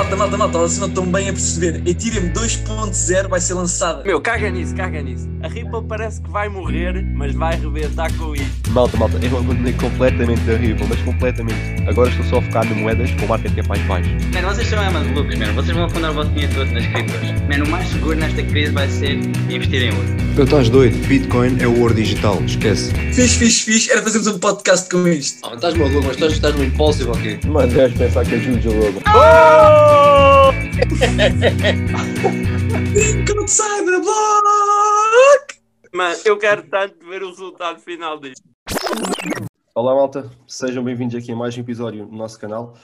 malta, malta, malta, vocês não estão bem a perceber. Ethereum 2.0 vai ser lançada. Meu, caga nisso, caga nisso. A Ripple parece que vai morrer, mas vai rebentar com isto. Malta, malta, eu abandonei completamente a Ripple, mas completamente. Agora estou só a focar no moedas com market cap mais baixo. Mano, vocês são é malucos, mano. Vocês vão afundar o vosso dinheiro todo nas criptos. Mano, o mais seguro nesta crise vai ser investir em ouro. Tu estás doido? Bitcoin é o ouro digital, esquece. Fiz, fiz, fiz. Era fazermos um podcast com isto. Ah, estás maluco, mas estás, estás no impulsive aqui. Mano, deves pensar que é Juju logo. Link de Cyberblock! Mano, eu quero tanto ver o resultado final disto. Olá malta, sejam bem-vindos aqui a mais um episódio no nosso canal.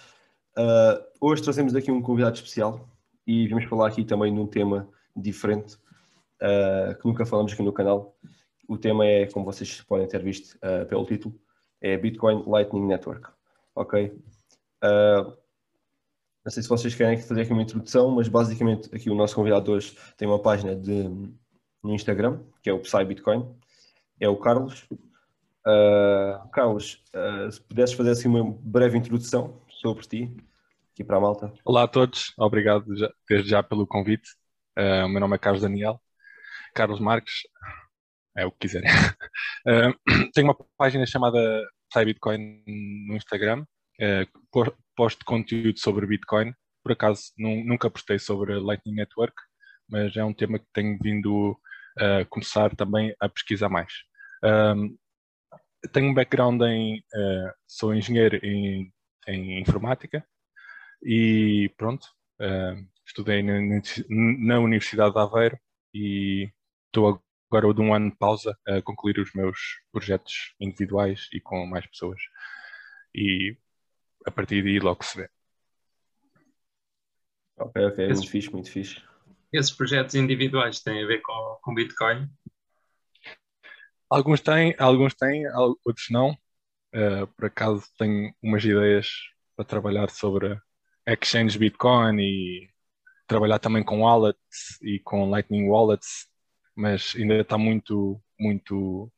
Uh, hoje trazemos aqui um convidado especial e vamos falar aqui também num tema diferente uh, que nunca falamos aqui no canal. O tema é, como vocês podem ter visto uh, pelo título, é Bitcoin Lightning Network. Ok? Não sei se vocês querem fazer aqui uma introdução, mas basicamente aqui o nosso convidado hoje tem uma página de, no Instagram, que é o Psy Bitcoin, é o Carlos. Uh, Carlos, uh, se pudesses fazer assim uma breve introdução sobre ti, aqui para a malta. Olá a todos, obrigado já, desde já pelo convite. Uh, o meu nome é Carlos Daniel, Carlos Marques, é o que quiserem. tenho uma página chamada Psy Bitcoin no Instagram, posto conteúdo sobre Bitcoin. Por acaso nunca postei sobre Lightning Network, mas é um tema que tenho vindo a começar também a pesquisar mais. Um, tenho um background em. Uh, sou engenheiro em, em, informática e pronto, uh, estudei na, na, Universidade de Aveiro e estou agora de um ano de pausa a concluir os meus projetos individuais e com mais pessoas. E a partir daí logo se vê. Ok, ok, Esses, muito fixe, muito fixe. Esses projetos individuais têm a ver com, com Bitcoin? Alguns têm, alguns têm, outros não. Uh, por acaso tenho umas ideias para trabalhar sobre exchange Bitcoin e trabalhar também com wallets e com Lightning Wallets, mas ainda está muito, muito,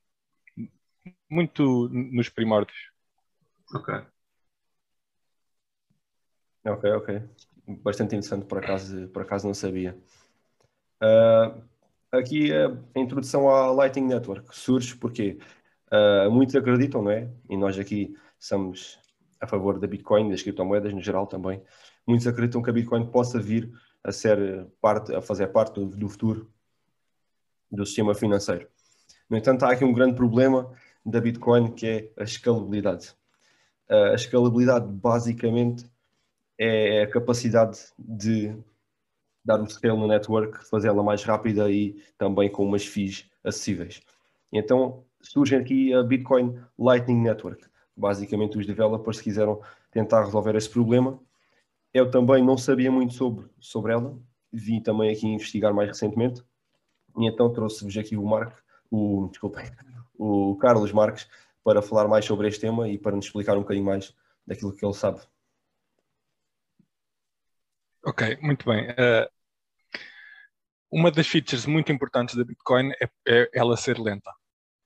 muito nos primórdios. Ok. Ok, ok. Bastante interessante, por acaso, por acaso não sabia. Uh, aqui a, introdução à Lightning Network surge porque uh, muitos acreditam, não é? E nós aqui somos a favor da Bitcoin, das criptomoedas no geral também. Muitos acreditam que a Bitcoin possa vir a ser parte, a fazer parte do futuro do sistema financeiro. No entanto, há aqui um grande problema da Bitcoin que é a escalabilidade. Uh, a escalabilidade basicamente é a capacidade de dar um scale no network, fazê-la mais rápida e também com umas fees acessíveis. Então surge aqui a Bitcoin Lightning Network. Basicamente os developers quiseram tentar resolver esse problema. Eu também não sabia muito sobre, sobre ela, vim também aqui investigar mais recentemente e então trouxe-vos aqui o Marco, o, desculpem, o Carlos Marques para falar mais sobre este tema e para nos explicar um bocadinho mais daquilo que ele sabe. Ok, muito bem. Uh, uma das features muito importantes da Bitcoin é, é, ela ser lenta.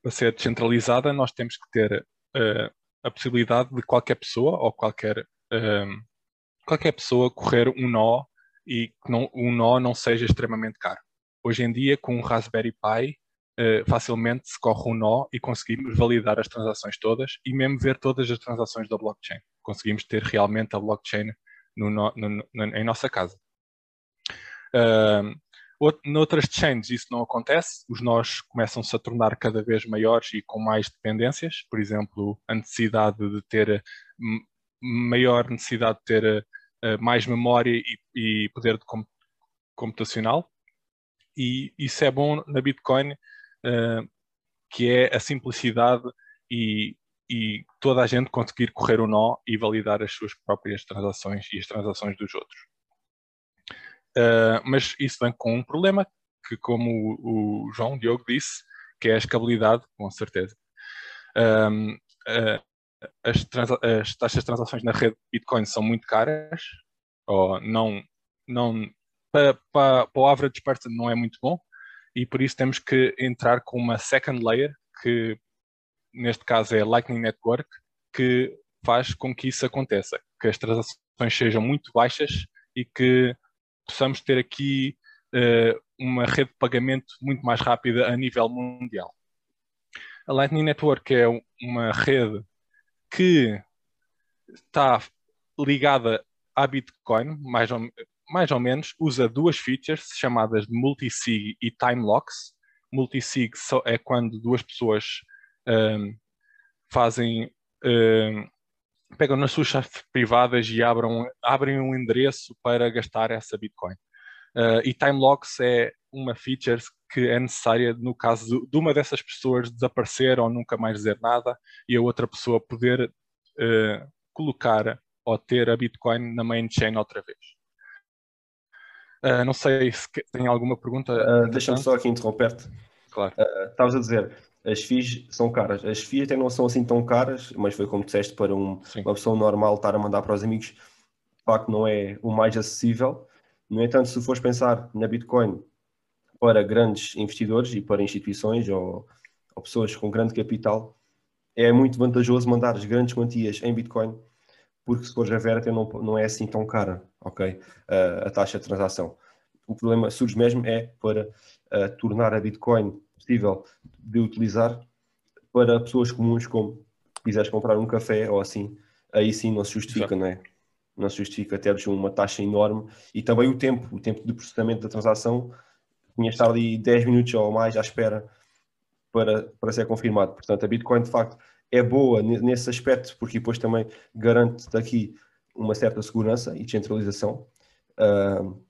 Para ser descentralizada, nós temos que ter uh, a possibilidade de qualquer pessoa ou qualquer, uh, qualquer pessoa correr um nó e que não, um nó não seja extremamente caro. Hoje em dia, com um Raspberry Pi, facilmente se corre um nó e conseguimos validar as transações todas e mesmo ver todas as transações da blockchain. Conseguimos ter realmente a blockchain no, no, no, em nossa casa. Uh, noutras chains isso não acontece, os nós começam-se a tornar cada vez maiores e com mais dependências, por exemplo, a necessidade de ter maior necessidade de ter uh, mais memória e, e poder de com, computacional. E isso é bom na Bitcoin, uh, que é a simplicidade e e toda a gente conseguir correr o nó e validar as suas próprias transações e as transações dos outros. Uh, mas isso vem com um problema, que como o, o João Diogo disse, que é a escalabilidade, com certeza. Um, uh, as, as, taxas de transações na rede Bitcoin são muito caras, ou não, não para, para, para o average person não é muito bom, e por isso temos que entrar com uma second layer que neste caso é a Lightning Network, que faz com que isso aconteça, que as transações sejam muito baixas e que possamos ter aqui uh, uma rede de pagamento muito mais rápida a nível mundial. A Lightning Network é uma rede que está ligada à Bitcoin, mais ou, mais ou menos, usa duas features chamadas de multisig e time locks. Multisig é quando duas pessoas um, fazem um, pegam nas suas chaves privadas e abram, abrem um endereço para gastar essa Bitcoin. Uh, e time locks é uma feature que é necessária no caso de, uma dessas pessoas desaparecer ou nunca mais dizer nada e a outra pessoa poder uh, colocar ou ter a Bitcoin na main chain outra vez. Uh, não sei se tem alguma pergunta. Uh, Deixa-me só aqui interromper-te. Claro. Estavas a dizer, as FIIs são caras. As FIIs até não são assim tão caras, mas foi como disseste, para um, uma pessoa normal estar a mandar para os amigos, de facto não é o mais acessível. No entanto, se fores pensar na Bitcoin para grandes investidores e para instituições ou, ou pessoas com grande capital, é muito vantajoso mandar as grandes quantias em Bitcoin, porque se fores a ver até não, não é assim tão cara, ok? Uh, a taxa de transação. O problema surge mesmo é para uh, tornar a Bitcoin possível de utilizar para pessoas comuns, como quiseres comprar um café ou assim, aí sim não se justifica, não é? Não se justifica teres uma taxa enorme e também o tempo, o tempo de processamento da transação, tinha de estar ali 10 minutos ou mais à espera para, para ser confirmado. Portanto, a Bitcoin de facto é boa nesse aspecto, porque depois também garante daqui uma certa segurança e descentralização. Uh,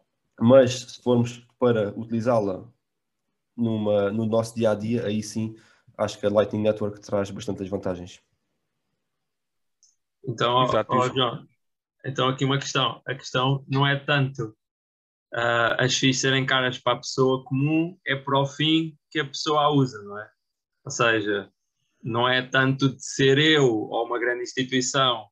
mas se formos para utilizá-la numa, no nosso dia a dia, aí sim acho que a Lightning Network traz bastantes vantagens. Então, Exato, oh, John, então aqui uma questão. A questão não é tanto uh, as FIIs serem caras para a pessoa comum, é para o fim que a pessoa a usa, não é? Ou seja, não é tanto de ser eu ou uma grande instituição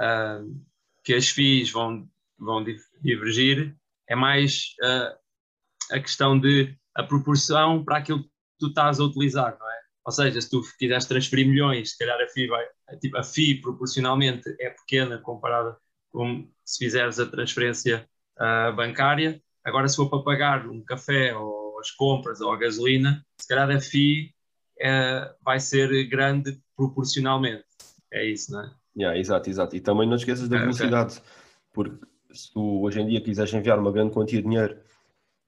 uh, que as FIIs vão, vão divergir, é mais uh, a questão de a proporção para aquilo que tu estás a utilizar, não é? Ou seja, se tu quiseres transferir milhões, se calhar a FII, vai, tipo, a FII proporcionalmente é pequena comparada com se fizeres a transferência uh, bancária. Agora, se for para pagar um café ou as compras ou a gasolina, se calhar a FII uh, vai ser grande proporcionalmente. É isso, não é? Yeah, exato, exato. E também não esqueças da velocidade, okay. porque se tu hoje em dia quiseres enviar uma grande quantia de dinheiro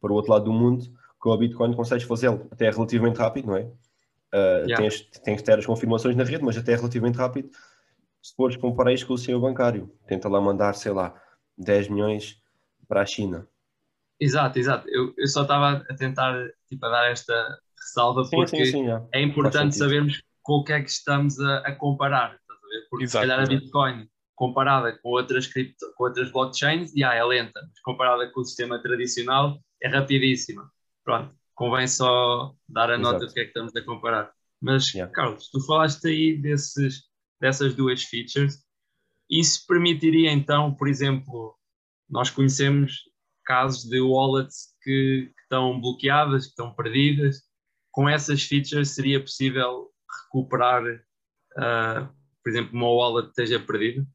para o outro lado do mundo, com a Bitcoin consegues fazê-lo até relativamente rápido, não é? Uh, yeah. tens, tens que ter as confirmações na rede, mas até relativamente rápido. Se fores comparar isto com o seu bancário, tenta lá mandar, sei lá, 10 milhões para a China. Exato, exato. Eu, eu só estava a tentar tipo, a dar esta ressalva sim, porque sim, sim, é importante sabermos com o que é que estamos a, a comparar. Porque exato, se calhar a Bitcoin comparada com outras, cripto, com outras blockchains, já é lenta, mas comparada com o sistema tradicional é rapidíssima pronto, convém só dar a nota do que é que estamos a comparar. Mas, yeah. Carlos, tu falaste aí desses, dessas duas features. Isso permitiria então, por exemplo, nós conhecemos casos de wallets que, que estão bloqueadas, que estão perdidas. Com essas features seria possível recuperar, uh, por exemplo, uma wallet que esteja perdida?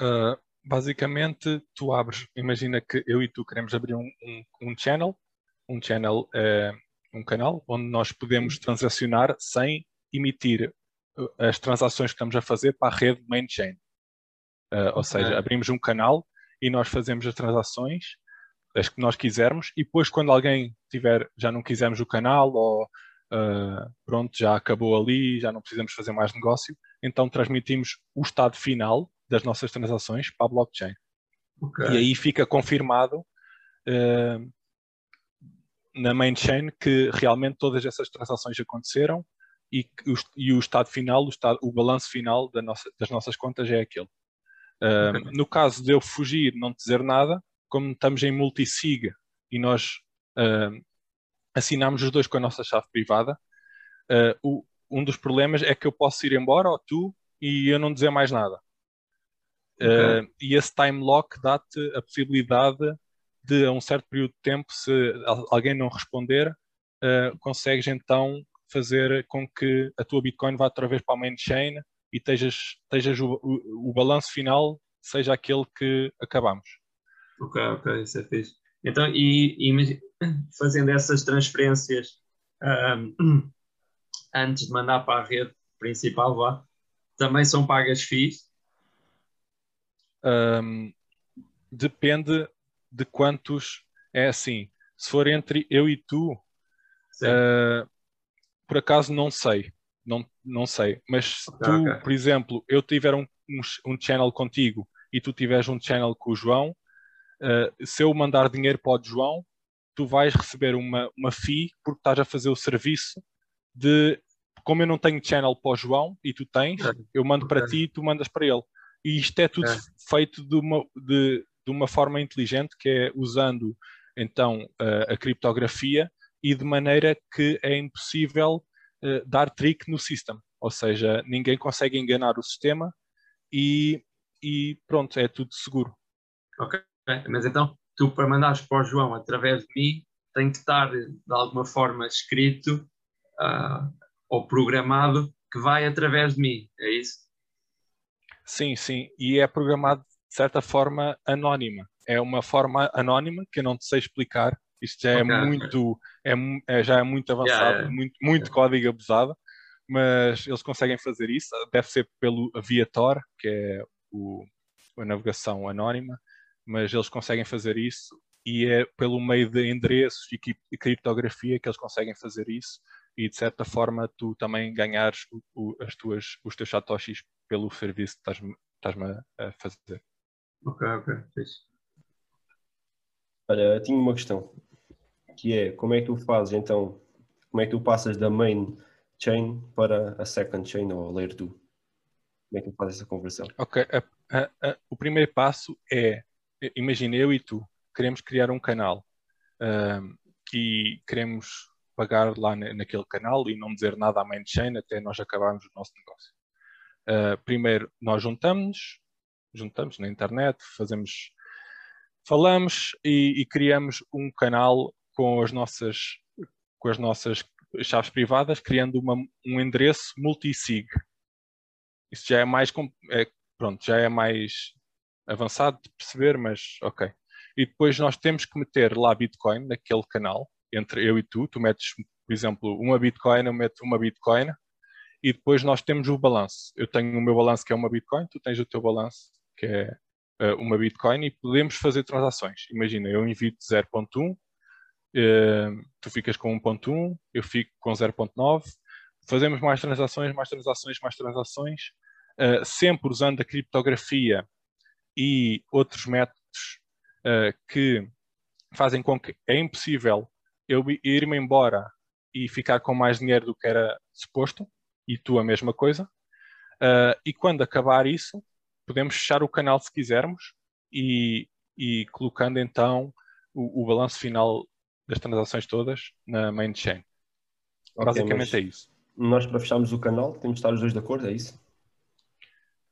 Uh, basicamente tu abres, imagina que eu e tu queremos abrir um, um, um channel, um channel é um canal onde nós podemos transacionar sem emitir eh, as transações que estamos a fazer para a rede main chain. Uh, ou seja, abrimos um canal e nós fazemos as transações as que nós quisermos e depois quando alguém tiver, já não quisermos o canal ou uh, pronto, já acabou ali, já não precisamos fazer mais negócio, então transmitimos o estado final das nossas transações para a blockchain. Okay. E aí fica confirmado uh, na main chain que realmente todas essas transações aconteceram e, o, e o estado final, o, estado, o balanço final da nossa, das nossas contas é aquele. Uh, okay. No caso de eu fugir, não dizer nada, como estamos em multisig e nós uh, assinamos os dois com a nossa chave privada, o, um dos problemas é que eu posso ir embora, ou tu, e eu não dizer mais nada. Okay. Uh, e esse time lock dá-te a possibilidade de, a um certo período de tempo, se alguém não responder, uh, consegues então fazer com que a tua Bitcoin vá outra vez para a main chain e estejas, estejas o, o, o balanço final seja aquele que acabamos. Ok, ok, isso é fixe. Então, e, e fazendo essas transferências ahm, antes de mandar para a rede principal, vá, também são pagas FIIs? Ahm, depende de quantos. É assim, se for entre eu e tu, ah, por acaso não sei. Não, não sei. Mas se Ok, tu, ok. por exemplo, eu tiver um, um, um channel contigo e tu tiveres um channel com o João, ah, se eu mandar dinheiro para o João, tu vais receber uma, uma fee porque estás a fazer o serviço de. Como eu não tenho channel para o João e tu tens, eu mando para ti e tu mandas para ele. E isto é tudo Ok. feito de uma, de, de uma forma inteligente, que é usando então a, a criptografia e de maneira que é impossível eh, dar trick no system. Ou seja, ninguém consegue enganar o sistema e, e pronto, é tudo seguro. Ok, Mas então, tu para mandares para o João através de mim, tem que estar de alguma forma escrito ah, ou programado que vai através de mim, é isso? Sim, sim, e é programado de certa forma anónima. É uma forma anónima que eu não te sei explicar. Isto já é muito, é, é- já é muito avançado, Yeah, yeah. muito, muito código abusado, mas eles conseguem fazer isso. Deve ser pelo via Tor, que é o, a navegação anónima, mas eles conseguem fazer isso e é pelo meio de endereços e e criptografia que eles conseguem fazer isso e de certa forma tu também ganhares o- o- as tuas, os teus satoshis pelo serviço que estás-me estás-me a a fazer. Ok, ok, fixe. Olha, eu tinha uma questão, que é como é que tu fazes então, como é que tu passas da main chain para a second chain ou layer 2? Como é que tu fazes essa conversão? Ok, a- a- a- o primeiro passo é, imagina eu e tu, queremos criar um canal ahm, e queremos pagar lá na- naquele canal e não dizer nada à main chain até nós acabarmos o nosso negócio. Ah, primeiro, nós juntamos, juntamos na internet, fazemos, falamos e, e criamos um canal com as nossas, com as nossas chaves privadas, criando uma- um endereço multisig. Isso já é mais, é, pronto, já é mais avançado de perceber, mas ok. E depois nós temos que meter lá Bitcoin naquele canal, entre eu e tu. Tu metes, por exemplo, uma Bitcoin, eu meto uma Bitcoin, e depois nós temos o balanço. Eu tenho o meu balanço que é uma Bitcoin, tu tens o teu balanço que é eh, uma Bitcoin, e podemos fazer transações. Imagina, eu envio-te 0.1, eh, tu ficas com 1.1, eu fico com 0.9, fazemos mais transações, mais transações, mais transações, eh, sempre usando a criptografia e outros métodos que fazem com que é impossível eu ir-me embora e ficar com mais dinheiro do que era suposto, e tu a mesma coisa. Eh, e quando acabar isso, podemos fechar o canal se quisermos e, e colocando então o, o balanço final das transações todas na main chain. Ok, Basicamente é isso. Nós para fecharmos o canal temos de estar os dois de acordo, é isso?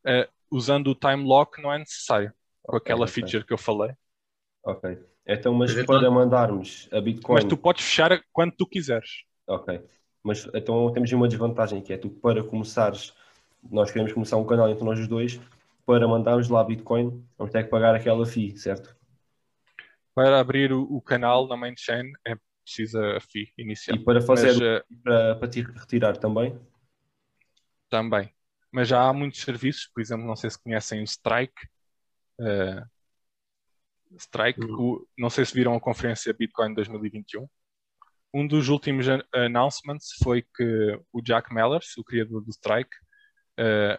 Eh, usando o time lock não é necessário, com Ok, aquela ok. feature que eu falei. Ok. Então, mas Mas então- para mandarmos a Bitcoin. Mas tu podes fechar quando tu quiseres. Ok. Mas então temos uma desvantagem que é tu para começares, nós queremos começar um canal entre nós os dois, para mandarmos lá Bitcoin, vamos ter que pagar aquela fee, certo? Para abrir o, o canal na main chain é precisa a fee E inicial. para fazer Mas, eh, para, para te retirar também. também. Mas já há muitos serviços, por exemplo, não sei se conhecem o Strike. eh, Strike, Hum. o- não sei se viram a conferência Bitcoin 2021. Um dos últimos an- announcements foi que o Jack Mellers, o criador do Strike, eh,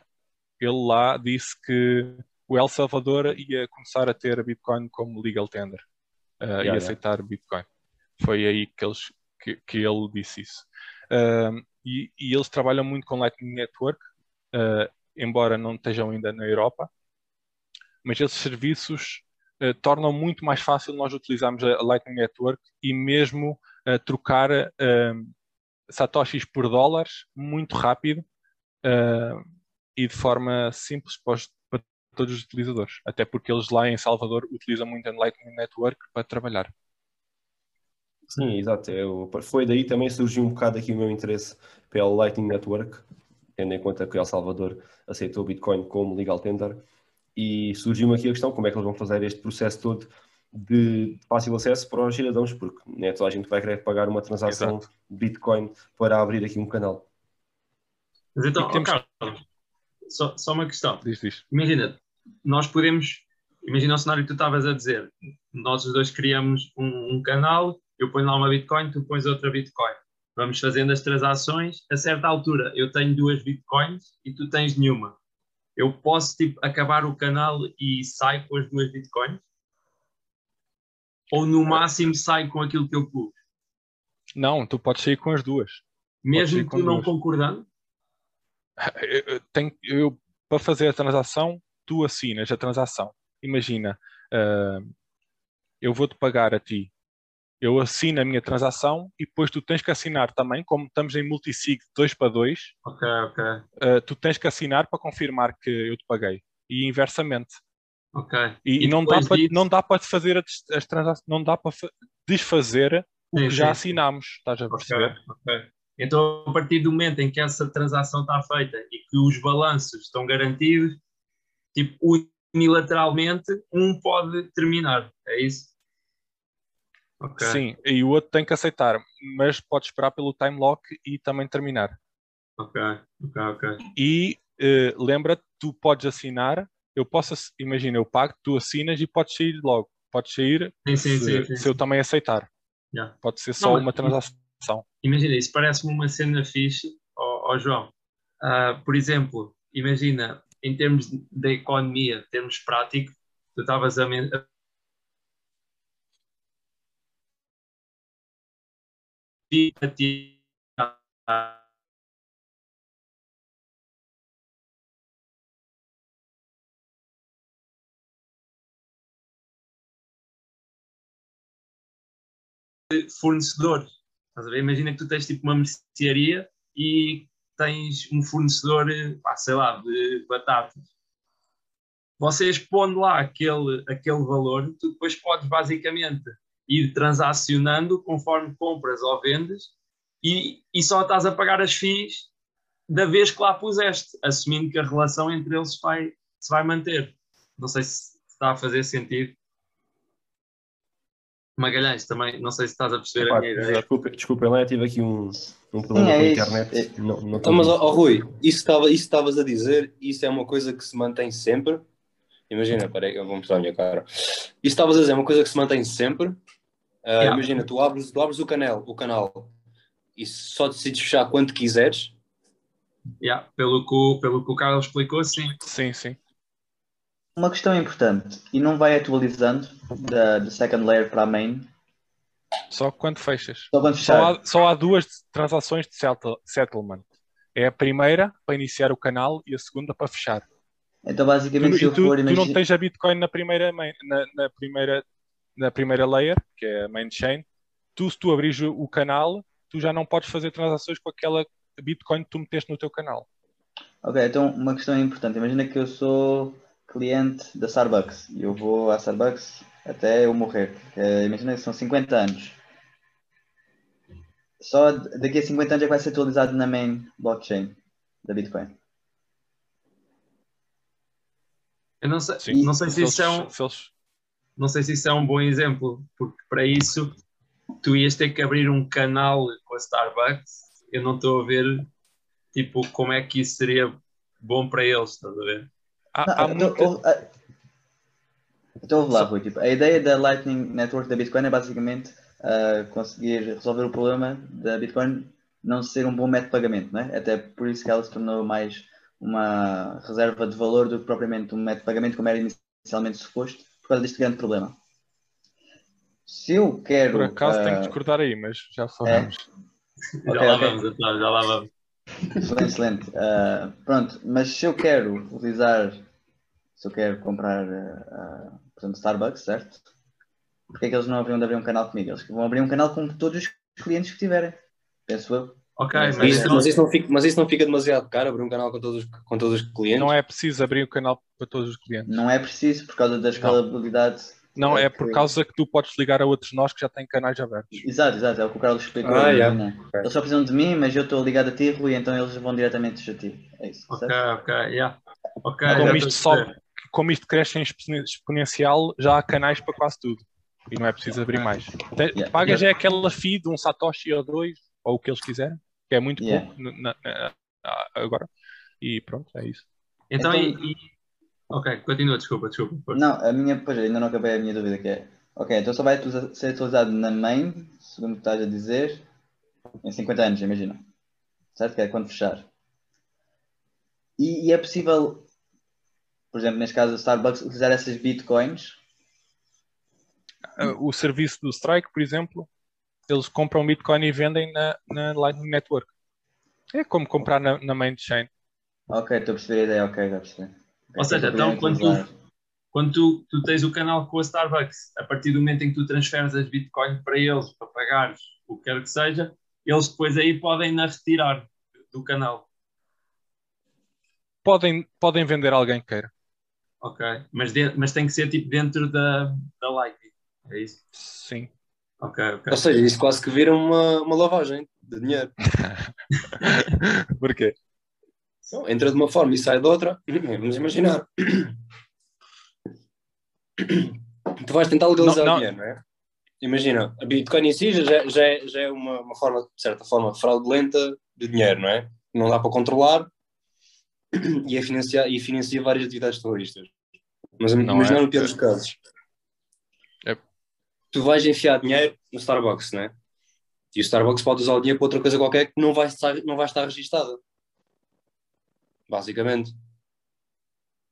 ele lá disse que o El Salvador ia começar a ter a Bitcoin como legal tender eh, Yeah, e yeah. aceitar Bitcoin. Foi aí que, eles, que, que ele disse isso. Um, e, e eles trabalham muito com Lightning Network, uh, embora não estejam ainda na Europa, mas esses serviços uh, tornam muito mais fácil nós utilizarmos a Lightning Network e mesmo uh, trocar um, satoshis por dólares muito rápido uh, e de forma simples para, os- para todos os utilizadores. Até porque eles lá em Salvador utilizam muito a Lightning Network para trabalhar. Sim, exato. Eu, foi daí também surgiu um bocado aqui o meu interesse pela Lightning Network, tendo em conta que El Salvador aceitou o Bitcoin como legal tender. E surgiu-me aqui a questão, como é que eles vão fazer este processo todo de fácil acesso para os cidadãos, porque nem toda a gente vai querer pagar uma transação Exato. de Bitcoin para abrir aqui um canal. Mas então, temos- Carlos, só, só uma questão. Diz, diz. Imagina, nós podemos. Imagina o cenário que tu estavas a dizer. Nós os dois criamos um, um canal, eu ponho lá uma Bitcoin, tu pões outra Bitcoin. Vamos fazendo as transações. A certa altura, eu tenho duas Bitcoins e tu tens nenhuma. Eu posso tipo, acabar o canal e saio com as duas Bitcoins? Ou no máximo saio com aquilo que eu pus? Não, tu podes sair com as duas. Mesmo tu não duas. concordando? Eu- eu tenho- eu, para fazer a transação, tu assinas a transação. Imagina, ah, eu vou-te pagar a ti. Eu assino a minha transação e depois tu tens que assinar também, como estamos em multisig 2 para 2, Ok, ok, ah, tu tens que assinar para confirmar que eu te paguei. E inversamente. Ok. E, E não, dá para, não dá para fazer a des- as transações, não dá para fa- desfazer o Sim, que já sim. assinámos. Estás a perceber? ok. Então, a partir do momento em que essa transação está feita e que os balanços estão garantidos, tipo, unilateralmente, um pode terminar. É isso? Ok. Sim, e o outro tem que aceitar, mas pode esperar pelo time lock e também terminar. Ok, ok, ok. E eh, lembra-te, tu podes assinar, eu posso, imagina, eu pago, tu assinas e podes sair logo. Podes sair Sim, sim, se, sim. se eu também aceitar. Yeah. Pode ser só Não, uma transação. Imagina, isso parece-me uma cena fixe, ó ó, João. Ah, por exemplo, imagina, em termos da economia, termos práticos, tu estavas a, men- a a ti- fornecedores. Imagina que tu tens tipo uma mercearia e tens um fornecedor, pá, sei lá, de batatas. Vocês pondo lá aquele, aquele valor, tu depois podes basicamente ir transacionando conforme compras ou vendes e, e só estás a pagar as FIIs da vez que lá puseste, assumindo que a relação entre eles vai, se vai manter. Não sei se está a fazer sentido. Magalhães, também, não sei se estás a perceber Epá, a minha ideia. desculpa, desculpem lá, eu tive aqui um, um problema Sim, é com a isso. internet. Não, não Então, mas, ó, Rui, isso estava- isso estavas a dizer, isso é uma coisa que se mantém sempre. Imagina, peraí, eu vou mostrar a minha cara. Isso estavas a dizer, é uma coisa que se mantém sempre. Ah, Yeah. Imagina, tu abres, tu abres o, canal, o canal e só decides fechar quando quiseres. Yeah, pelo, que pelo que o Carlos explicou, sim. Sim, sim. Uma questão importante, e não vai atualizando da, da second layer para a main, Só quando fechas. só quando Só há, só há duas transações de settle- settlement. É a primeira para iniciar o canal e a segunda para fechar. Então, Tu, basicamente, se e eu tu, for tu não imagina- tens a Bitcoin na primeira, main- na, na primeira, na primeira layer, que é a main chain. Tu, se tu abris o, o canal, tu já não podes fazer transações com aquela Bitcoin que tu meteste no teu canal. Ok, então uma questão importante. Imagina que eu sou cliente da Starbucks e eu vou à Starbucks até eu morrer. Eh, imagina que são 50 anos. Só daqui a 50 anos é que vai ser atualizado na main blockchain da Bitcoin. Eu não sei, Sim. não sei se, isso é um, eles- não sei se isso é um bom exemplo, porque para isso tu ias ter que abrir um canal com a Starbucks. Eu não estou a ver tipo como é que isso seria bom para eles, estás a ver? Há, Não, há então, muita- então ouve lá, Rui. Tipo, a ideia da Lightning Network da Bitcoin é basicamente ah, conseguir resolver o problema da Bitcoin não ser um bom método de pagamento, não é? Até por isso que ela se tornou mais uma reserva de valor do que propriamente um método de pagamento como era inicialmente suposto, por causa deste grande problema. Se eu quero. Por acaso tenho que ah, discordar aí, mas já falamos. já Ok, lá ok. vamos, então, já lá vamos. Excelente, excelente. Ah, pronto, mas se eu quero utilizar, se eu quero comprar, ah, ah, portanto, Starbucks, certo? Porque é que eles não abriam de abrir um canal comigo? Eles vão abrir um canal com todos os clientes que tiverem, penso eu. Ok, Mas mas, Isso- mas, isso não fica, mas isso não fica demasiado caro, abrir um canal com todos, os- com todos os clientes. Não é preciso abrir o canal para todos os clientes. Não é preciso por causa da escalabilidade. Não, É é por que- causa que tu podes ligar a outros nós que já têm canais abertos. Exato, exato, é o que o Carlos explicou. Ah, yeah. imagina. Eles só precisam de mim, mas eu estou ligado a ti, Rui, então eles vão diretamente a ti. É isso, ok, certo? ok, yeah. Ok, Como já isto sobe, como isto cresce em exponen- exponencial, já há canais para quase tudo. E não é preciso abrir mais. Te- Yeah. Pagas é aquela fee de um Satoshi ou dois, ou o que eles quiserem, que é muito Yeah. pouco na- na- na- agora. E pronto, é isso. Então, Então- e, e- Ok, continua, desculpa, desculpa. força. Não, a minha, pois ainda não acabei a minha dúvida, que é, ok, então só vai ser atualizado na main, segundo o que estás a dizer, em 50 anos, imagina. Certo? Que é quando fechar. E, e é possível, por exemplo, neste caso, o Starbucks utilizar essas bitcoins? Uh, O serviço do Strike, por exemplo, eles compram Bitcoin e vendem na, na Lightning Network. É como comprar na, na main chain. Ok, estou a perceber a ideia, ok, já percebi. Ok, Ou seja, então quando tu, quando tu, tu tens o canal com a Starbucks, a partir do momento em que tu transferes as Bitcoin para eles, para pagares o que quer que seja, eles depois aí podem na retirar do canal. Podem, podem vender a alguém que queira. Ok. Mas, de- mas tem que ser tipo dentro da, da Lightning. É isso? Sim. Ok, ok. Ou seja, isso quase que vira uma, uma lavagem de dinheiro. Porquê? Entra de uma forma e sai de outra. Vamos imaginar. Tu vais tentar legalizar Não, o não. dinheiro, não é? Imagina, a Bitcoin em si já, já, é- já é uma, uma forma, de certa forma, fraudulenta de dinheiro, não é? Não dá para controlar e, é financiar, e financia várias atividades terroristas. Mas Não imagina é- no pior dos casos. É. Tu vais enfiar dinheiro no Starbucks, não é? E o Starbucks pode usar o dinheiro para outra coisa qualquer que não vai estar, não vai estar registada. Basicamente.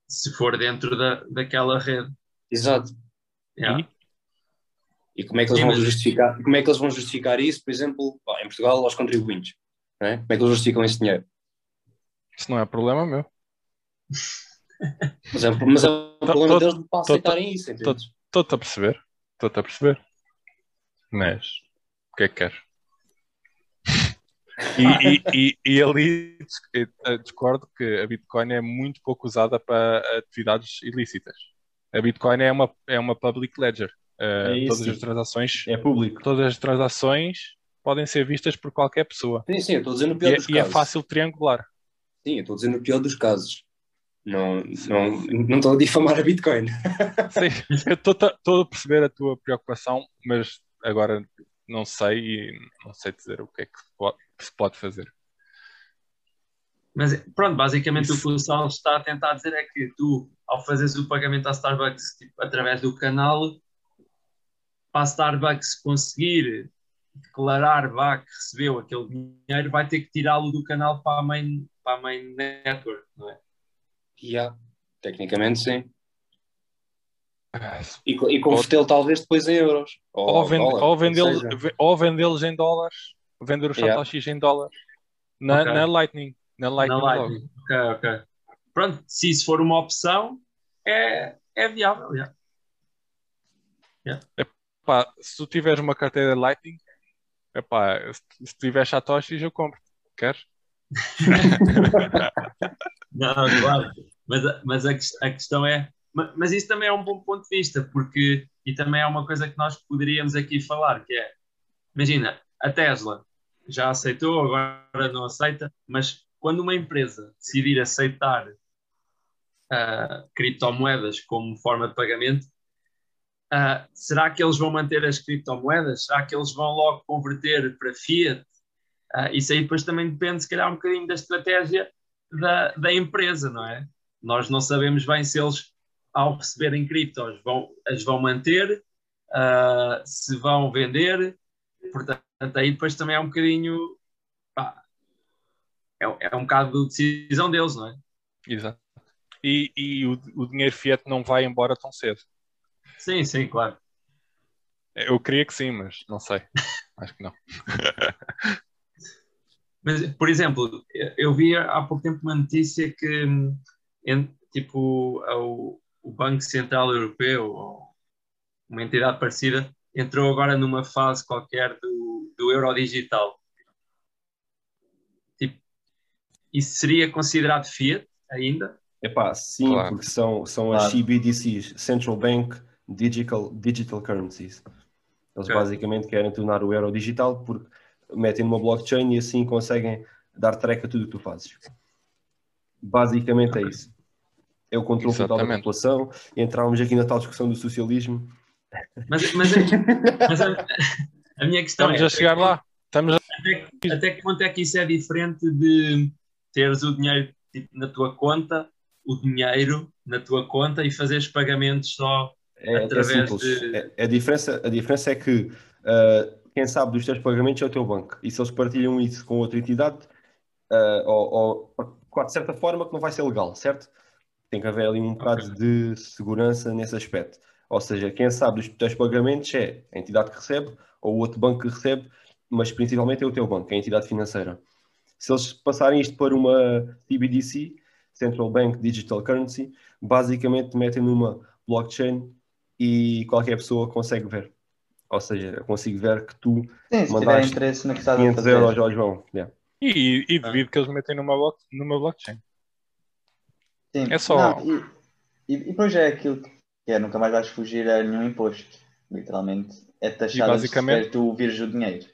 Se for dentro da, daquela rede. Exato. Yeah. E como é que eles Sim, vão mas- justificar? Como é que eles vão justificar isso, por exemplo, em Portugal, aos contribuintes? Não é? Como é que eles justificam esse dinheiro? Isso não é problema meu. Mas é, mas é um problema tô- deles de para tô- aceitarem isso? Estou-te a perceber. Estou-te a perceber. Mas o que é que queres? E, e, e, e ali eh, discordo que a Bitcoin é muito pouco usada para atividades ilícitas. A Bitcoin é uma, é uma public ledger. Eh, É todas as transações, É público. todas as transações podem ser vistas por qualquer pessoa. Sim, sim, estou dizendo o E pior é, dos e é casos. fácil triangular. Sim, eu estou dizendo o pior dos casos. Não, não, não estou a difamar a Bitcoin. Sim, eu estou a perceber a tua preocupação, mas agora não sei e não sei dizer o que é que que se pode fazer. Mas pronto, basicamente Isso. o que o Sal está a tentar dizer é que tu, ao fazeres o pagamento à Starbucks tipo, através do canal, para a Starbucks conseguir declarar vá, que recebeu aquele dinheiro, vai ter que tirá-lo do canal para a main, para a main network, não é? Yeah. Tecnicamente, sim. Ah, E, e convertê-lo talvez depois em euros. Ou, Ou, vende- vendê-los ou vendê-los em dólares, vender os Yeah. satoshis em dólares na, Ok. na Lightning. Na Lightning, Na. Lightning. Ok, ok. Pronto, se isso for uma opção, é, é viável. já. Pá, se tu tiveres uma carteira Lightning, epá, se, se tiveres satoshis eu compro. Queres? Não, claro. Mas, a- mas a, a questão é. ma- Mas isso também é um bom ponto de vista, porque. E também é uma coisa que nós poderíamos aqui falar, que é. Imagina, a Tesla já aceitou, agora não aceita, mas quando uma empresa decidir aceitar ah, criptomoedas como forma de pagamento, ah, será que eles vão manter as criptomoedas? Será que eles vão logo converter para fiat? Ah, isso aí depois também depende, se calhar, um bocadinho da estratégia da, da empresa, não é? Nós não sabemos bem se eles, ao receberem criptos, vão, as vão manter, se vão vender. Portanto, aí depois também é um bocadinho. pá, é, é um bocado de decisão deles, não é? Exato. E, e o, o dinheiro fiat não vai embora tão cedo. Sim, sim, claro. Eu queria que sim, mas não sei. Acho que não. Mas, por exemplo, eu vi há pouco tempo uma notícia que, tipo, o, o Banco Central Europeu, ou uma entidade parecida, entrou agora numa fase qualquer do, do euro digital. Tipo, isso seria considerado fiat ainda? Epá, sim, Claro. porque são, são as Claro. CBDCs, Central Bank Digital, Digital Currencies. Eles Ok. basicamente querem tornar o euro digital porque metem numa blockchain e assim conseguem dar track a tudo o que tu fazes. Basicamente é isso. é o controle total da população, e entrávamos aqui na tal discussão do socialismo. Mas, mas, mas a, a minha questão Estamos é a chegar lá. Estamos a... até, que- até que ponto é que isso é diferente de teres o dinheiro tipo, na tua conta, o dinheiro na tua conta e fazeres pagamentos só É, é Através simples. de- É- a, diferença, a diferença é que ah, quem sabe dos teus pagamentos é o teu banco. E se eles partilham isso com outra entidade, ah, ou, ou de certa forma que não vai ser legal, certo? Tem que haver ali um bocado de segurança nesse aspecto. Ou seja, quem sabe dos teus pagamentos é a entidade que recebe ou o outro banco que recebe, mas principalmente é o teu banco, é a entidade financeira. Se eles passarem isto para uma CBDC, Central Bank Digital Currency, basicamente metem numa blockchain e qualquer pessoa consegue ver. Ou seja, eu consigo ver que tu Sim, se tiver mandaste interesse no que estás a 500 fazer. euros ao João. Yeah. E, e devido que eles metem numa, block, numa blockchain. Sim. É só- Não, e, e, e depois é aquilo que é, nunca mais vais fugir a nenhum imposto. Literalmente. É taxado basicamente- se tu vires o dinheiro.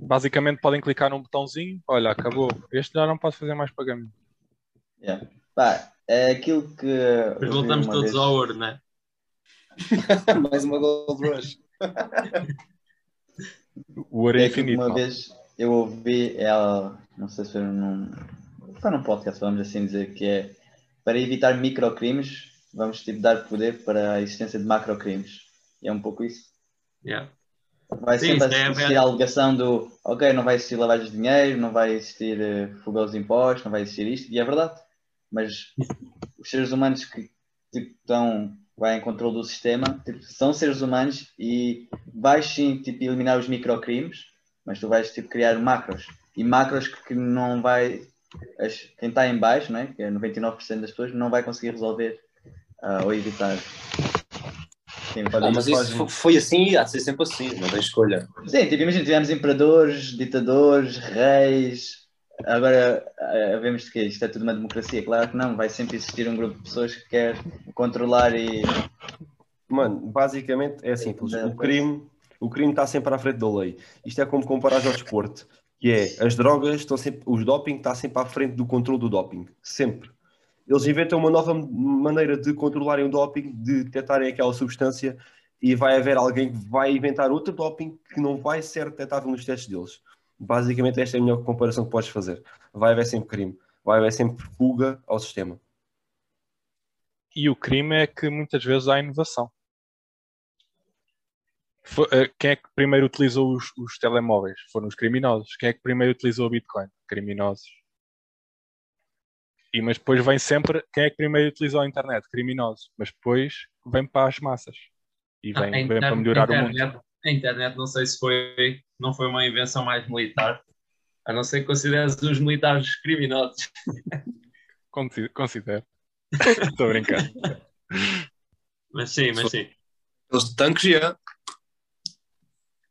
Basicamente podem clicar num botãozinho, olha, acabou. Este já não pode fazer mais pagamento. Yeah. Pá, é aquilo que. voltamos todos vez- ao ouro, né? Mais uma Gold Rush. O ouro é É infinito. uma não? vez eu ouvi ela, não sei se foi num, foi num podcast, vamos assim dizer, que é para evitar microcrimes, vamos tipo, dar poder para a existência de macrocrimes. E é um pouco isso. Yeah. Vai Sim, sempre é existir ver- a alegação do ok, não vai existir lavagem de dinheiro, não vai existir uh, fuga aos impostos, não vai existir isto, e é verdade. Mas os seres humanos que tipo, estão vai em controle do sistema tipo, são seres humanos e vais sim tipo, eliminar os microcrimes, mas tu vais tipo, criar macros. E macros que, que não vai. as- quem está em baixo, não é? que é 99% das pessoas, não vai conseguir resolver ah, ou evitar. Sim, Ah, mas isso fo- foi assim e há de ser sempre assim, não tem escolha. Sim, tipo, imagina, tivemos imperadores, ditadores, reis. Agora eh, vemos que isto é tudo uma democracia. Claro que não, vai sempre existir um grupo de pessoas que quer controlar e. Mano, basicamente é simples. O crime, o crime está sempre à frente da lei. Isto é como comparar ao desporto, que é as drogas estão sempre, os doping está sempre à frente do controle do doping, sempre. Eles inventam uma nova maneira de controlarem o doping, de detectarem aquela substância e vai haver alguém que vai inventar outro doping que não vai ser detectável nos testes deles. Basicamente esta é a melhor comparação que podes fazer. Vai haver sempre crime, vai haver sempre fuga ao sistema. E o crime é que muitas vezes há inovação. Eh, Quem é que primeiro utilizou os, os telemóveis? Foram os criminosos. Quem é que primeiro utilizou o Bitcoin? Criminosos. E mas depois vem sempre quem é que primeiro utilizou a internet? Criminosos. Mas depois vem para as massas. E vem, A vem para internet- melhorar o a mundo. internet, A internet não sei se foi, não foi uma invenção mais militar, a não ser que consideres os militares criminosos. Consi- Considero. Estou a brincar. Mas sim, mas sim. Eles de tanques, já.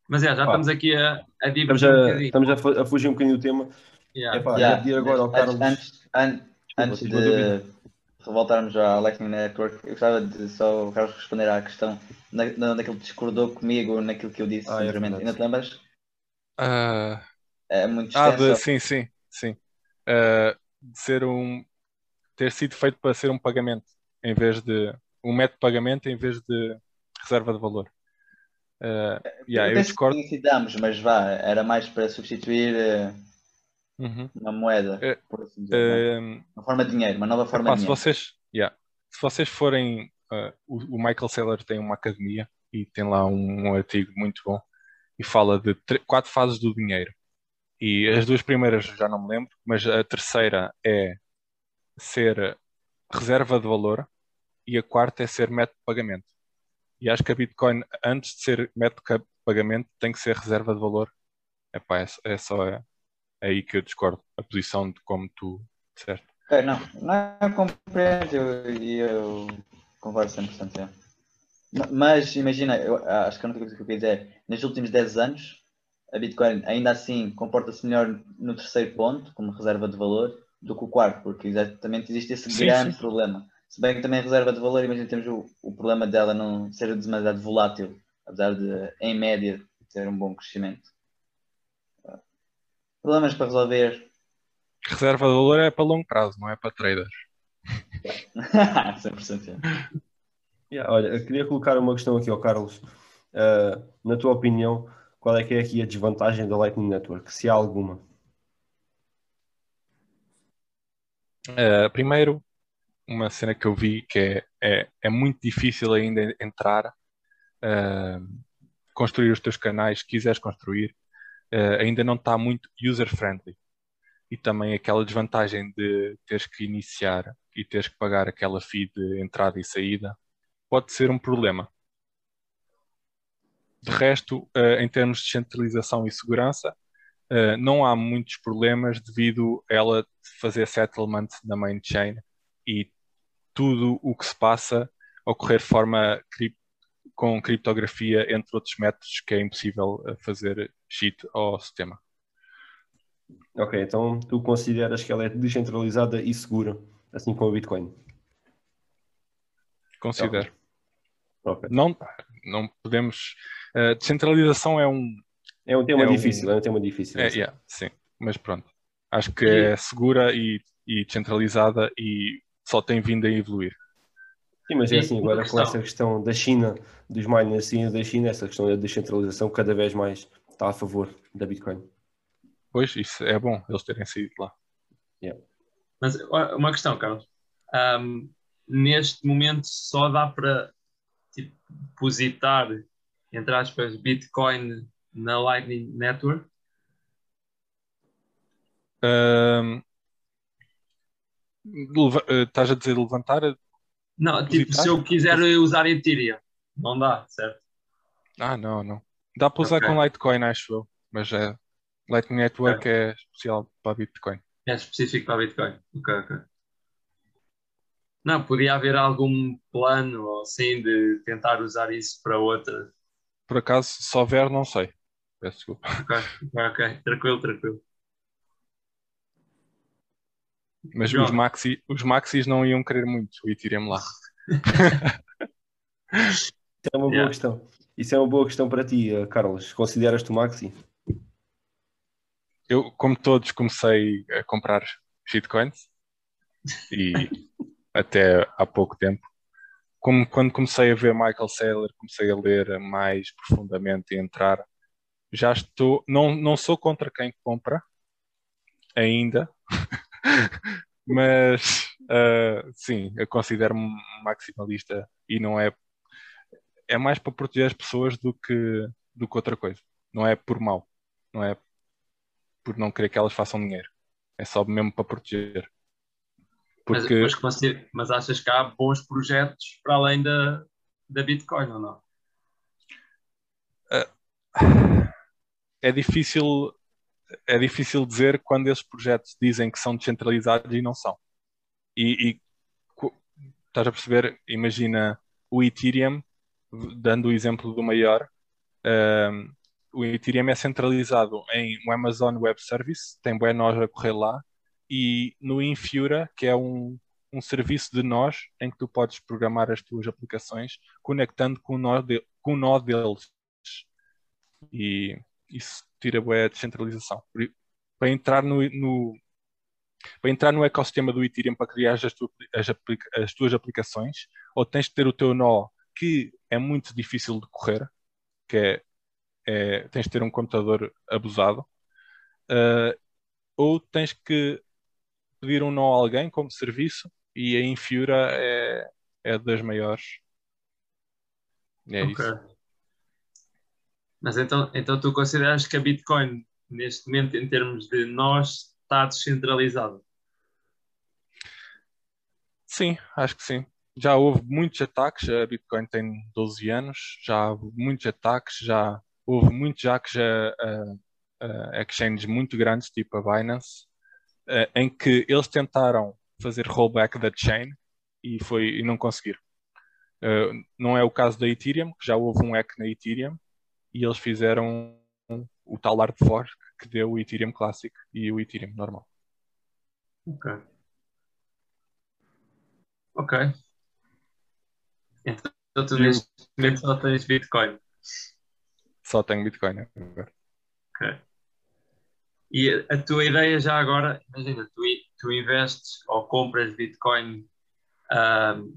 Mas é, já Pá. estamos aqui a, a Estamos um a, bocadinho. estamos a, fu- a fugir um bocadinho do tema. Yeah. Epá, Yeah, agora ao Carlos. Antes, an- antes tive uma de voltarmos à Lightning Network, eu gostava de só o Carlos responder à questão na, na, naquilo que discordou comigo, naquilo que eu disse Ah, é anteriormente. verdade. Ainda te lembras? Ah, É muito Ah, de- sim, sim, sim. Ah, de ser um ter sido feito para ser um pagamento em vez de um método de pagamento em vez de reserva de valor. Ah, yeah, eu discordo. mas vá, era mais para substituir eh, Uhum. uma moeda, Eh, por assim dizer? Ah, uma forma de dinheiro, uma nova forma de se dinheiro. vocês, yeah, se vocês forem, uh, o, o Michael Saylor tem uma academia e tem lá um, um artigo muito bom e fala de quatro fases do dinheiro. E as duas primeiras já não me lembro, mas a terceira é ser reserva de valor e a quarta é ser método de pagamento. E acho que a Bitcoin, antes de ser método de pagamento, tem que ser reserva de valor. Epá, é, é só é, é aí que eu discordo, a posição de como tu disseste. Ok, não, não eu compreendo e eu, eu concordo 100%. É. Ma- Mas imagina, eu acho que a única coisa que eu queria dizer é, nos últimos 10 anos, a Bitcoin ainda assim comporta-se melhor no terceiro ponto, como reserva de valor, do que o quarto, porque exatamente existe esse Sim, grande sim. problema. Se bem que também a reserva de valor, imagina, temos o, o problema dela não ser demasiado volátil, apesar de, em média, ter um bom crescimento. Problemas para resolver, Reserva de valor é para longo prazo, não é para traders. 100%. sim. Yeah, olha, eu queria colocar uma questão aqui ao Carlos. Uh, na tua opinião, qual é que é aqui a desvantagem da Lightning Network, se há alguma? Uh, primeiro, uma cena que eu vi que é, é, é muito difícil ainda entrar, uh, construir os teus canais, se quiseres construir, ainda não está muito user-friendly. E também aquela desvantagem de teres que iniciar e teres que pagar aquela fee de entrada e saída pode ser um problema. De resto, uh, em termos de centralização e segurança, Uh, não há muitos problemas devido a ela fazer settlement na main chain e tudo o que se passa ocorrer de forma com criptografia, entre outros métodos que é impossível fazer cheat ao sistema. Ok, então tu consideras que ela é descentralizada e segura, assim como o Bitcoin? Considero. Ok. Não, não podemos. Uh, descentralização é um, É um tema É um- difícil, é um tema difícil. É, sei. yeah, sim, mas pronto. Acho que é segura e, e descentralizada e só tem vindo a evoluir. Sim, mas é E assim, agora com essa questão da China, dos miners assim, da China, essa questão da descentralização cada vez mais está a favor da Bitcoin. Pois, isso é bom, eles terem saído de lá. Mas ó, uma questão, Carlos. Ahm, neste momento só dá para tipo, depositar, entre aspas, Bitcoin na Lightning Network? Leva- eh, estás a dizer levantar? Não, tipo, se eu quiser usar Ethereum, não dá, certo? Ah, não, não. Dá para usar Ok. com Litecoin, acho eu, mas é, Lightning Network é especial para Bitcoin. É específico para Bitcoin. Ok, ok. Não, podia haver algum plano assim de tentar usar isso para outra. Por acaso, se houver, não sei. Peço desculpa. Ok, ok, ok. Tranquilo, tranquilo. Mas João. os, maxi, os maxis não iam querer muito o Ethereum lá. Isso é uma boa Yeah. questão. Isso é uma boa questão para ti, eh, Carlos. Consideras-te o Maxi? Eu, como todos, comecei a comprar shitcoins e até há pouco tempo. Como, quando comecei a ver Michael Saylor, comecei a ler mais profundamente e entrar. Já estou, não, não sou contra quem compra ainda, mas ah, sim, eu considero-me um maximalista e não é é mais para proteger as pessoas do que do que outra coisa. Não é por mal, não é por não querer que elas façam dinheiro. É só mesmo para proteger. Mas, Porque mas, consider- mas achas que há bons projetos para além da, da Bitcoin ou não? é difícil é difícil dizer quando esses projetos dizem que são descentralizados e não são. E, e estás a perceber? Imagina o Ethereum, dando o exemplo do maior, um, o Ethereum é centralizado em um Amazon Web Service, tem bué nós a correr lá, e no Infura, que é um, um serviço de nós em que tu podes programar as tuas aplicações conectando com o nó, de, com o nó deles. E isso bué a descentralização. Para entrar no, no- para entrar no ecossistema do Ethereum para criar as, tu- as as tuas aplicações, ou tens de ter o teu nó que é muito difícil de correr, que é, é- tens de ter um computador abusado, ah, ou tens que pedir um nó a alguém como serviço e a Infura é, é das maiores. É Ok. isso. Mas então, então tu consideras que a Bitcoin, neste momento, em termos de nós, está descentralizada? Sim, acho que sim. Já houve muitos ataques, a Bitcoin tem 12 anos, já houve muitos ataques, já houve muitos hacks a, a, a exchanges muito grandes, tipo a Binance, eh, em que eles tentaram fazer rollback da chain e, foi, e não conseguiram. Eh, não é o caso da Ethereum, que já houve um hack na Ethereum e eles fizeram o tal hard fork que deu o Ethereum Classic e o Ethereum normal. Ok. Ok. Então tu neste momento só tens Bitcoin. Só tenho Bitcoin agora. Ok. E a, tua ideia já agora, imagina, tu, tu investes ou compras Bitcoin ahm,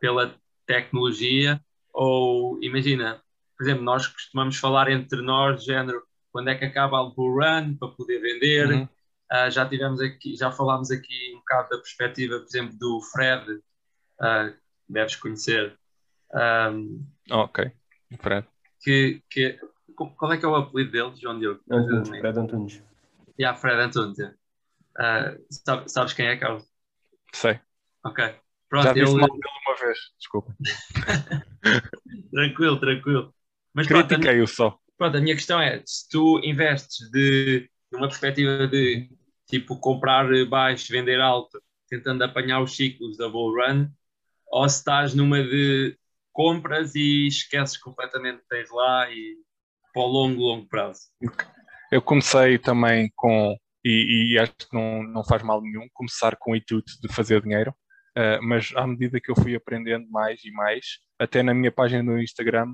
pela tecnologia, ou imagina, por exemplo, nós costumamos falar entre nós, de género, quando é que acaba o bull run para poder vender. Uhum. Ah, já tivemos aqui, já falámos aqui um bocado da perspectiva, por exemplo, do Fred, ah, que deves conhecer, ahm, Ok, Fred. que, que qual é que é o apelido dele, João Diogo? Antunes, Fred Antunes. Yeah, Fred Antunes. Ah, sabe- sabes quem é, Carlos? Sei. Ok. Pronto, Já disse ele- mal dele uma vez, desculpa. tranquilo, tranquilo. Mas pronto, a, minha- Critiquei-o só. pronto, a minha questão é: se tu investes de numa perspectiva de tipo comprar baixo, vender alto, tentando apanhar os ciclos da bull run, ou se estás numa de compras e esqueces completamente que tens lá e para o longo, longo prazo. Eu comecei também com, e, e acho que não, não faz mal nenhum, começar com o intuito de fazer dinheiro, eh, mas à medida que eu fui aprendendo mais e mais, até na minha página no Instagram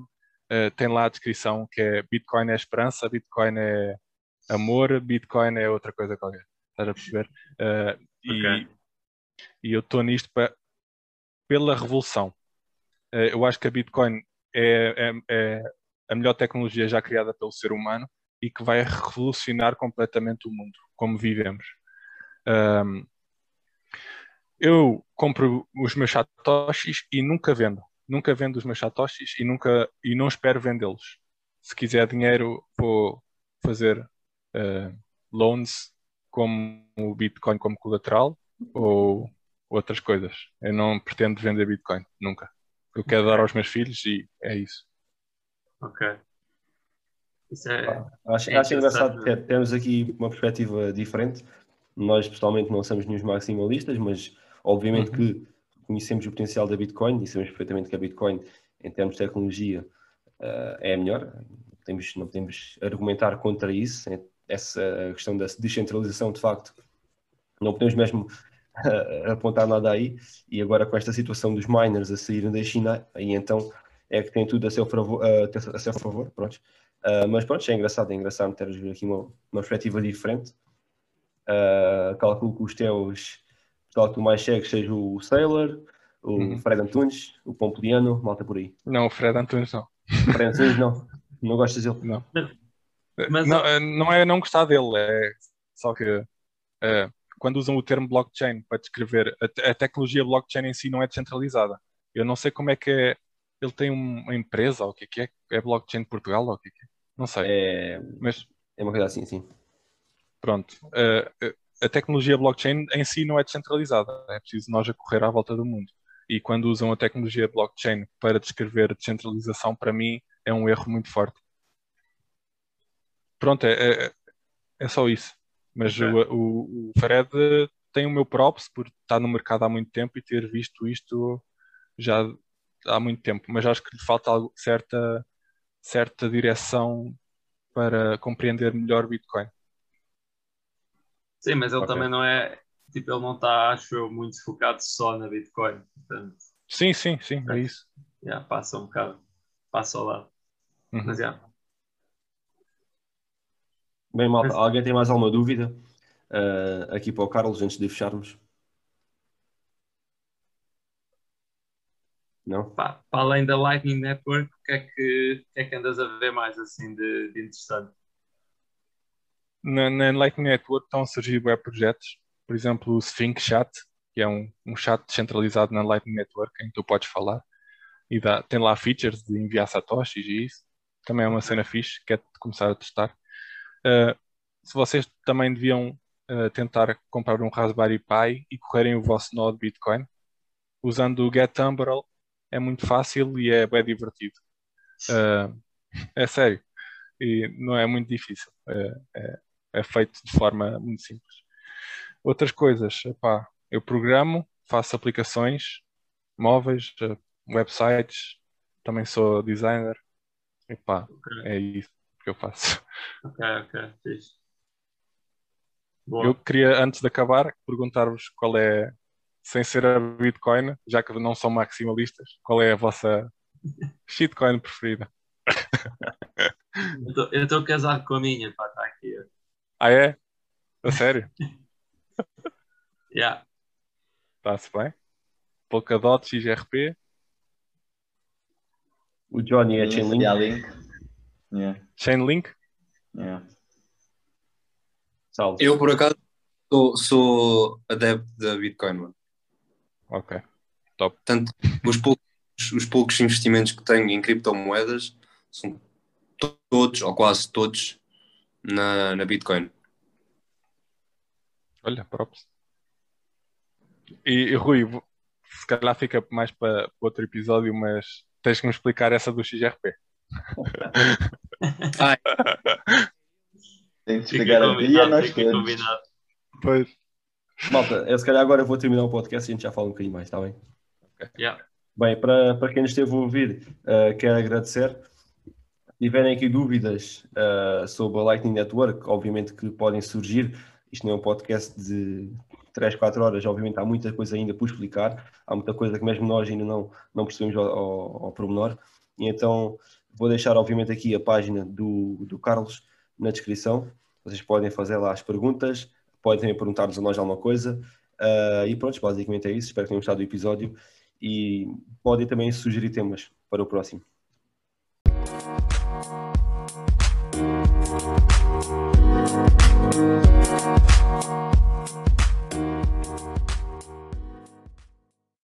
eh, tem lá a descrição que é Bitcoin é esperança, Bitcoin é amor, Bitcoin é outra coisa qualquer. Estás a perceber? Eh, e, Ok. e eu estou nisto pa- pela revolução. Eh, eu acho que a Bitcoin é, é- é a melhor tecnologia já criada pelo ser humano e que vai revolucionar completamente o mundo, como vivemos. Ahm, eu compro os meus satoshis e nunca vendo. Nunca vendo os meus satoshis e, nunca, e não espero vendê-los. Se quiser dinheiro, vou fazer ah, loans como o Bitcoin como colateral ou outras coisas. Eu não pretendo vender Bitcoin, nunca. Eu quero dar aos meus filhos e é isso. Ok. Isso é. Acho, É acho engraçado que é- temos aqui uma perspectiva diferente. Nós, pessoalmente, não somos nenhum maximalistas, mas obviamente Uhum. que conhecemos o potencial da Bitcoin e sabemos perfeitamente que a Bitcoin, em termos de tecnologia, eh, é a melhor. Não podemos, não podemos argumentar contra isso. É- Essa questão da descentralização, de facto, não podemos mesmo eh, apontar nada aí. E agora, com esta situação dos miners a saírem da China, aí então é que tem tudo a seu favor. a seu favor pronto. Mas pronto, é engraçado, é engraçado ter aqui uma, uma perspectiva diferente. Calculo que os teus, o pessoal que tu mais segues seja o Sailor, o Uhum. Fred Antunes, o Pompliano, malta por aí. Não, o Fred Antunes não. Fred Antunes não, não gostas dele. Não. Mas- não, eh, não é não gostar dele, é só que eh, quando usam o termo blockchain para descrever a, a tecnologia blockchain em si não é descentralizada. Eu não sei como é que é. Ele tem um- uma empresa, ou o que é que é? É blockchain de Portugal, ou o que é que é? Não sei. É, Mas é uma coisa assim, sim. pronto. eh, eh, a tecnologia blockchain em si não é descentralizada. É preciso nós a correr à volta do mundo. E quando usam a tecnologia blockchain para descrever a descentralização, para mim é um erro muito forte. Pronto, é, é, é só isso. Mas o, o, o Fred tem o meu props por estar no mercado há muito tempo e ter visto isto já há muito tempo. Mas acho que lhe falta algo- certa, certa direção para compreender melhor Bitcoin. Sim, mas ele Ok. também não é. Tipo, ele não está, acho eu, muito focado só na Bitcoin. Portanto, Sim, sim, sim, é isso. já passa um bocado. Passa ao lado. Uhum. Mas já. Bem, malta, Mas- alguém tem mais alguma dúvida uh, aqui para o Carlos antes de fecharmos? Não? Pá, para além da Lightning Network, o que é que, o que, é que andas a ver mais assim de, de interessante? Na, na Lightning Network estão a surgir web projetos, por exemplo, o Sphinx Chat, que é um, um chat descentralizado na Lightning Network em que tu podes falar e dá, tem lá features de enviar satoshis e isso. Também é uma cena fixe, que é começar a testar. Uh, se vocês também deviam uh, tentar comprar um Raspberry Pi e correrem o vosso nó de Bitcoin, usando o GetTumbrel, é muito fácil e é bem divertido. Uh, é sério. E não é muito difícil. É, é, feito de forma muito simples. Outras coisas, epá, eu programo, faço aplicações móveis, eh, websites, também sou designer. Epá, Ok, é isso que eu faço. ok, ok, fixe. Boa. Eu queria, antes de acabar, perguntar-vos qual é, sem ser a Bitcoin, já que não são maximalistas, qual é a vossa shitcoin preferida? Eu estou casado com a minha, pá, está aqui. Ah, é? A sério? Yeah. Está-se bem? Polkadot, XRP, O Johnny é Link, Chainlink. yeah, Link. Yeah, Chainlink. yeah. Salve. Eu, por acaso, sou, sou adepto da Bitcoin, mano. Ok. Portanto, os poucos, os poucos investimentos que tenho em criptomoedas são to- todos, ou quase todos, na, na Bitcoin. Olha, props. E, e Rui, se calhar fica mais para outro episódio, mas tens que me explicar essa do XRP. Tenho que Fica explicar a ti e a combinado, nós todos. Pois. Malta, eu se calhar agora vou terminar o podcast e a gente já fala um bocadinho mais, está bem? Yeah. Bem, para, para quem nos esteve a ouvir, eh, quero agradecer. Tiverem aqui dúvidas eh, sobre a Lightning Network, obviamente que podem surgir. Isto não é um podcast de 3, 4 horas, obviamente há muita coisa ainda por explicar. Há muita coisa que mesmo nós ainda não, não percebemos ao, ao, ao. E então vou deixar, obviamente, aqui a página do, do Carlos na descrição. Vocês podem fazer lá as perguntas, podem perguntar-nos a nós alguma coisa. Eh, e pronto, basicamente é isso. Espero que tenham gostado do episódio e podem também sugerir temas para o próximo.